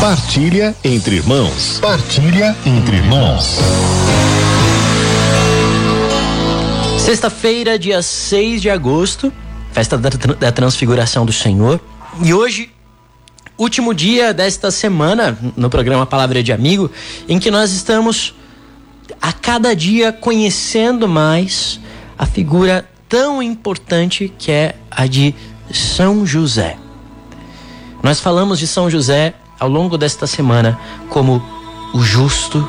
Partilha entre irmãos. Partilha entre irmãos. Sexta-feira, dia 6 de agosto, festa da, Transfiguração do Senhor. E hoje, último dia desta semana, no programa Palavra de Amigo, em que nós estamos a cada dia conhecendo mais a figura tão importante que é a de São José. Nós falamos de São José ao longo desta semana como o justo,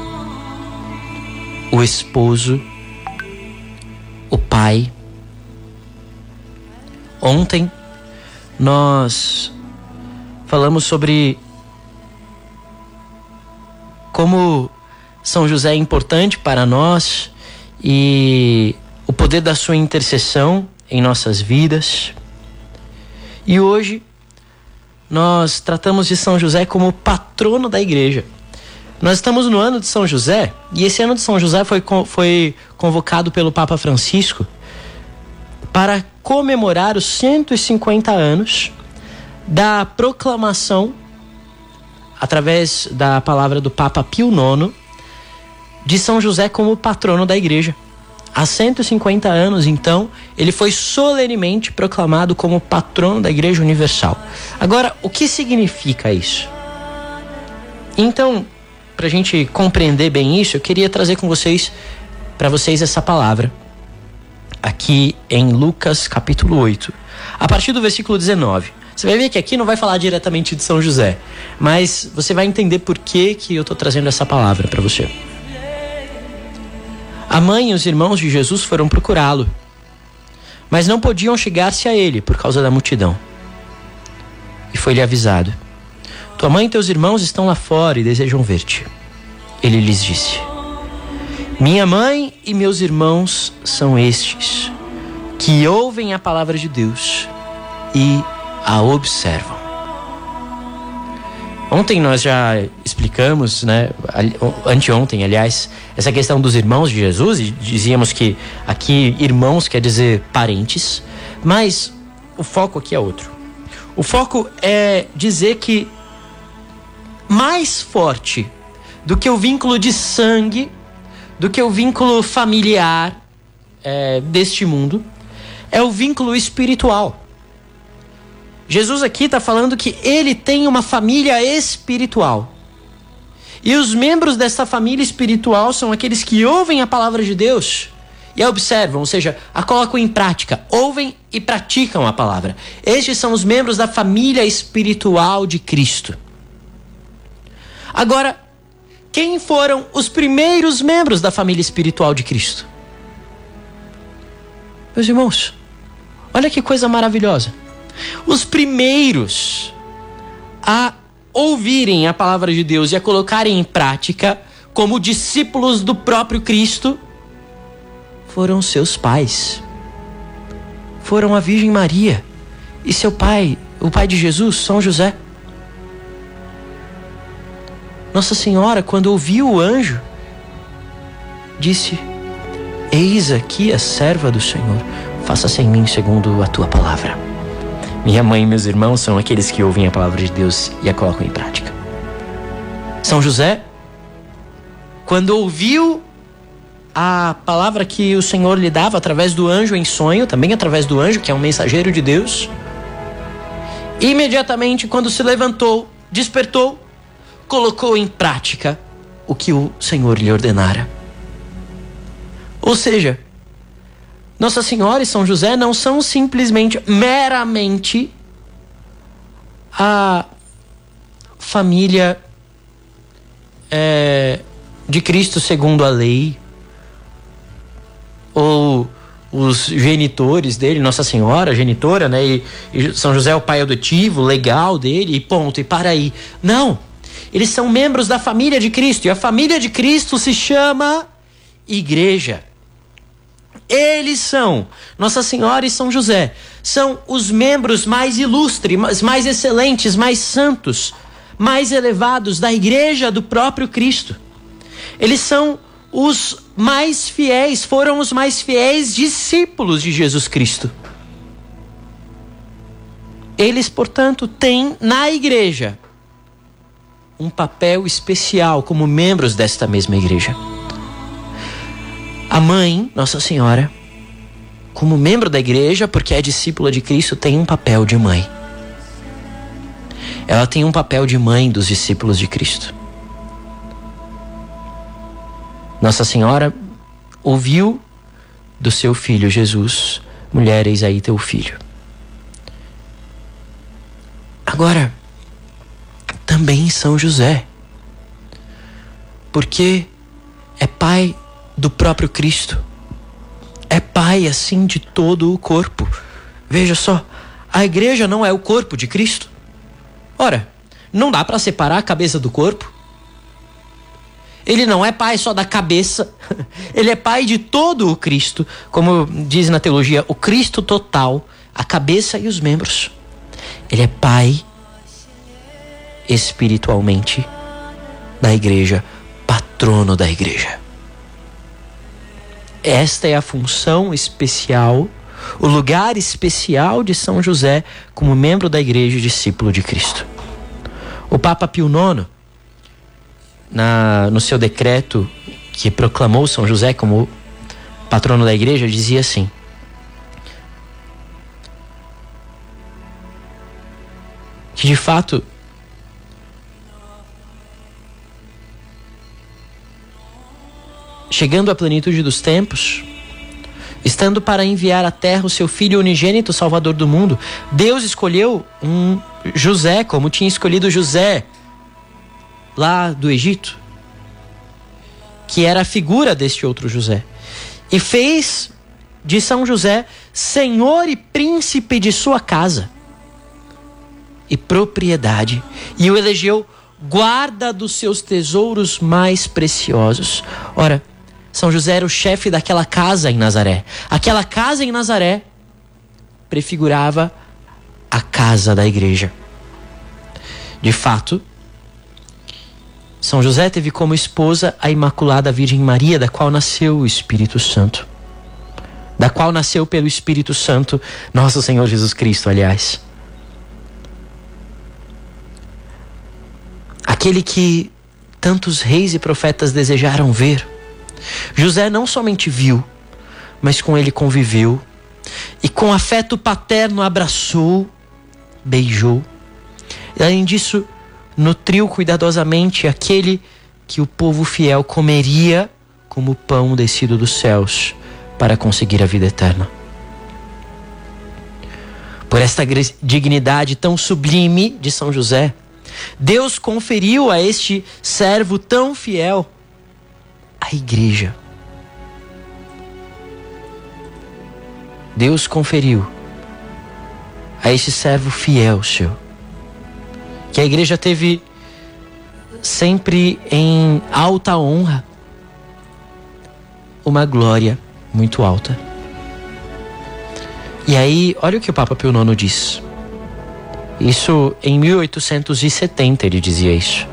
o esposo, o pai. Ontem nós falamos sobre como São José é importante para nós e o poder da sua intercessão em nossas vidas. E hoje nós tratamos de São José como patrono da igreja. Nós estamos no ano de São José e esse ano de São José foi, foi convocado pelo Papa Francisco para comemorar os 150 anos da proclamação, através da palavra do Papa Pio IX, de São José como patrono da igreja. Há 150 anos, então, ele foi solenemente proclamado como patrono da Igreja Universal. Agora, o que significa isso? Então, para a gente compreender bem isso, eu queria trazer com vocês, para vocês essa palavra, aqui em Lucas capítulo 8, a partir do versículo 19. Você vai ver que aqui não vai falar diretamente de São José, mas você vai entender por que, que eu estou trazendo essa palavra para você. A mãe e os irmãos de Jesus foram procurá-lo, mas não podiam chegar-se a ele por causa da multidão. E foi-lhe avisado: Tua mãe e teus irmãos estão lá fora e desejam ver-te. Ele lhes disse: Minha mãe e meus irmãos são estes, que ouvem a palavra de Deus e a observam. Ontem nós já explicamos, né, anteontem, aliás, essa questão dos irmãos de Jesus e dizíamos que aqui irmãos quer dizer parentes, mas o foco aqui é outro. O foco é dizer que mais forte do que o vínculo de sangue, do que o vínculo familiar é, deste mundo, é o vínculo espiritual. Jesus aqui está falando que ele tem uma família espiritual. E os membros dessa família espiritual são aqueles que ouvem a palavra de Deus e a observam, ou seja, a colocam em prática, ouvem e praticam a palavra. Estes são os membros da família espiritual de Cristo. Agora, quem foram os primeiros membros da família espiritual de Cristo? Meus irmãos, olha que coisa maravilhosa os primeiros a ouvirem a palavra de Deus e a colocarem em prática como discípulos do próprio Cristo foram seus pais. Foram a Virgem Maria e seu pai, o pai de Jesus, São José. Nossa Senhora, quando ouviu o anjo, disse: Eis aqui a serva do Senhor, faça-se em mim segundo a tua palavra. Minha mãe e meus irmãos são aqueles que ouvem a palavra de Deus e a colocam em prática. São José, quando ouviu a palavra que o Senhor lhe dava através do anjo em sonho, também através do anjo, que é um mensageiro de Deus, imediatamente, quando se levantou, despertou, colocou em prática o que o Senhor lhe ordenara. Ou seja, nossa Senhora e São José não são simplesmente, meramente a família é, de Cristo segundo a lei, ou os genitores dele, Nossa Senhora, genitora, né? E, e, São José é o pai adotivo, legal dele, e ponto, e para aí. Não! Eles são membros da família de Cristo, e a família de Cristo se chama Igreja. Eles são Nossa Senhora e São José. São os membros mais ilustres, mais excelentes, mais santos, mais elevados da igreja do próprio Cristo. Eles são os mais fiéis, foram os mais fiéis discípulos de Jesus Cristo. Eles, portanto, têm na igreja um papel especial como membros desta mesma igreja. A mãe, Nossa Senhora, como membro da igreja, porque é discípula de Cristo, tem um papel de mãe. Ela tem um papel de mãe dos discípulos de Cristo. Nossa Senhora ouviu do seu filho Jesus: mulher, eis aí teu filho. Agora, também São José, porque é pai do próprio Cristo, é pai assim de todo o corpo. Veja só, a igreja não é o corpo de Cristo. Ora, não dá para separar a cabeça do corpo. Ele não é pai só da cabeça, ele é pai de todo o Cristo, como diz na teologia, o Cristo total, a cabeça e os membros. Ele é pai espiritualmente da igreja, patrono da igreja. Esta é a função especial, o lugar especial de São José como membro da igreja e discípulo de Cristo. O Papa Pio IX na, no seu decreto que proclamou São José como patrono da igreja, dizia assim: que de fato chegando à plenitude dos tempos, estando para enviar à terra o seu filho unigênito, Salvador do mundo, Deus escolheu um José, como tinha escolhido José lá do Egito, que era a figura deste outro José, e fez de São José senhor e príncipe de sua casa e propriedade, e o elegeu guarda dos seus tesouros mais preciosos. Ora, São José era o chefe daquela casa em Nazaré. Aquela casa em Nazaré prefigurava a casa da igreja. De fato, são José teve como esposa a Imaculada Virgem Maria, da qual nasceu o Espírito Santo. Da qual nasceu pelo Espírito Santo nosso Senhor Jesus Cristo, aliás. Aquele que tantos reis e profetas desejaram ver. José não somente viu, mas com ele conviveu e com afeto paterno abraçou, beijou. E além disso, nutriu cuidadosamente aquele que o povo fiel comeria como pão descido dos céus para conseguir a vida eterna. Por esta dignidade tão sublime de São José, Deus conferiu a este servo tão fiel a igreja. Deus conferiu a este servo fiel seu que a igreja teve sempre em alta honra, uma glória muito alta. E aí, olha o que o Papa Pio IX diz. Isso em 1870 ele dizia isso.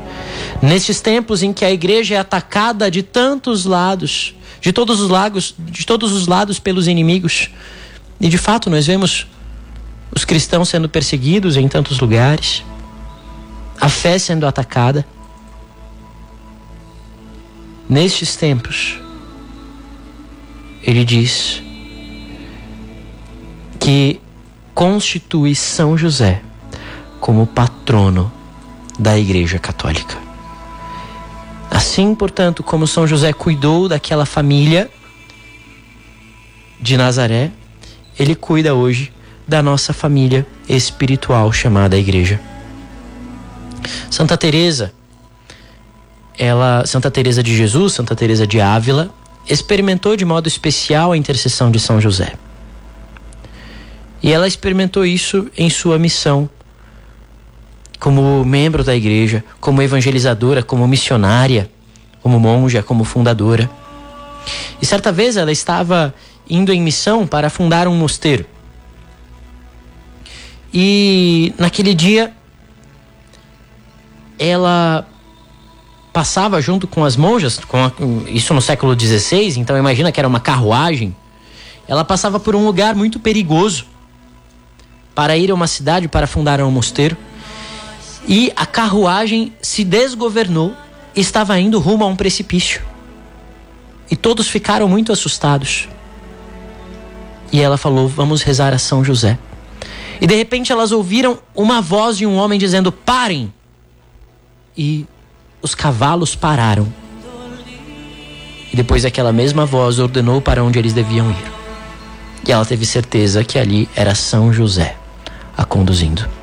Nestes tempos em que a igreja é atacada de tantos lados, de todos os lagos, de todos os lados pelos inimigos, e de fato nós vemos os cristãos sendo perseguidos em tantos lugares a fé sendo atacada. Nestes tempos, ele diz que constitui São José como patrono da Igreja Católica. Assim, portanto, como São José cuidou daquela família de Nazaré, ele cuida hoje da nossa família espiritual chamada Igreja. Santa Teresa, ela, Santa Teresa de Jesus, Santa Teresa de Ávila, experimentou de modo especial a intercessão de São José. E ela experimentou isso em sua missão como membro da igreja, como evangelizadora, como missionária, como monja, como fundadora. E certa vez ela estava indo em missão para fundar um mosteiro. E naquele dia ela passava junto com as monjas, com a, isso no século XVI, então imagina que era uma carruagem. Ela passava por um lugar muito perigoso para ir a uma cidade para fundar um mosteiro. E a carruagem se desgovernou e estava indo rumo a um precipício. E todos ficaram muito assustados. E ela falou: Vamos rezar a São José. E de repente elas ouviram uma voz de um homem dizendo: Parem! E os cavalos pararam. E depois aquela mesma voz ordenou para onde eles deviam ir. E ela teve certeza que ali era São José a conduzindo.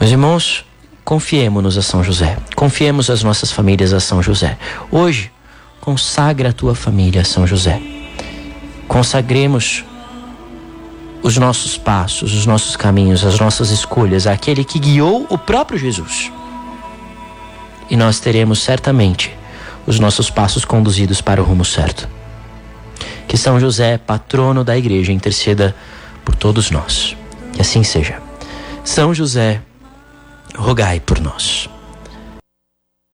Meus irmãos, confiemos-nos a São José. Confiemos as nossas famílias a São José. Hoje, consagra a tua família a São José. Consagremos os nossos passos, os nossos caminhos, as nossas escolhas àquele que guiou o próprio Jesus. E nós teremos certamente os nossos passos conduzidos para o rumo certo. Que São José, patrono da igreja, interceda por todos nós. Que assim seja. São José, rogai por nós.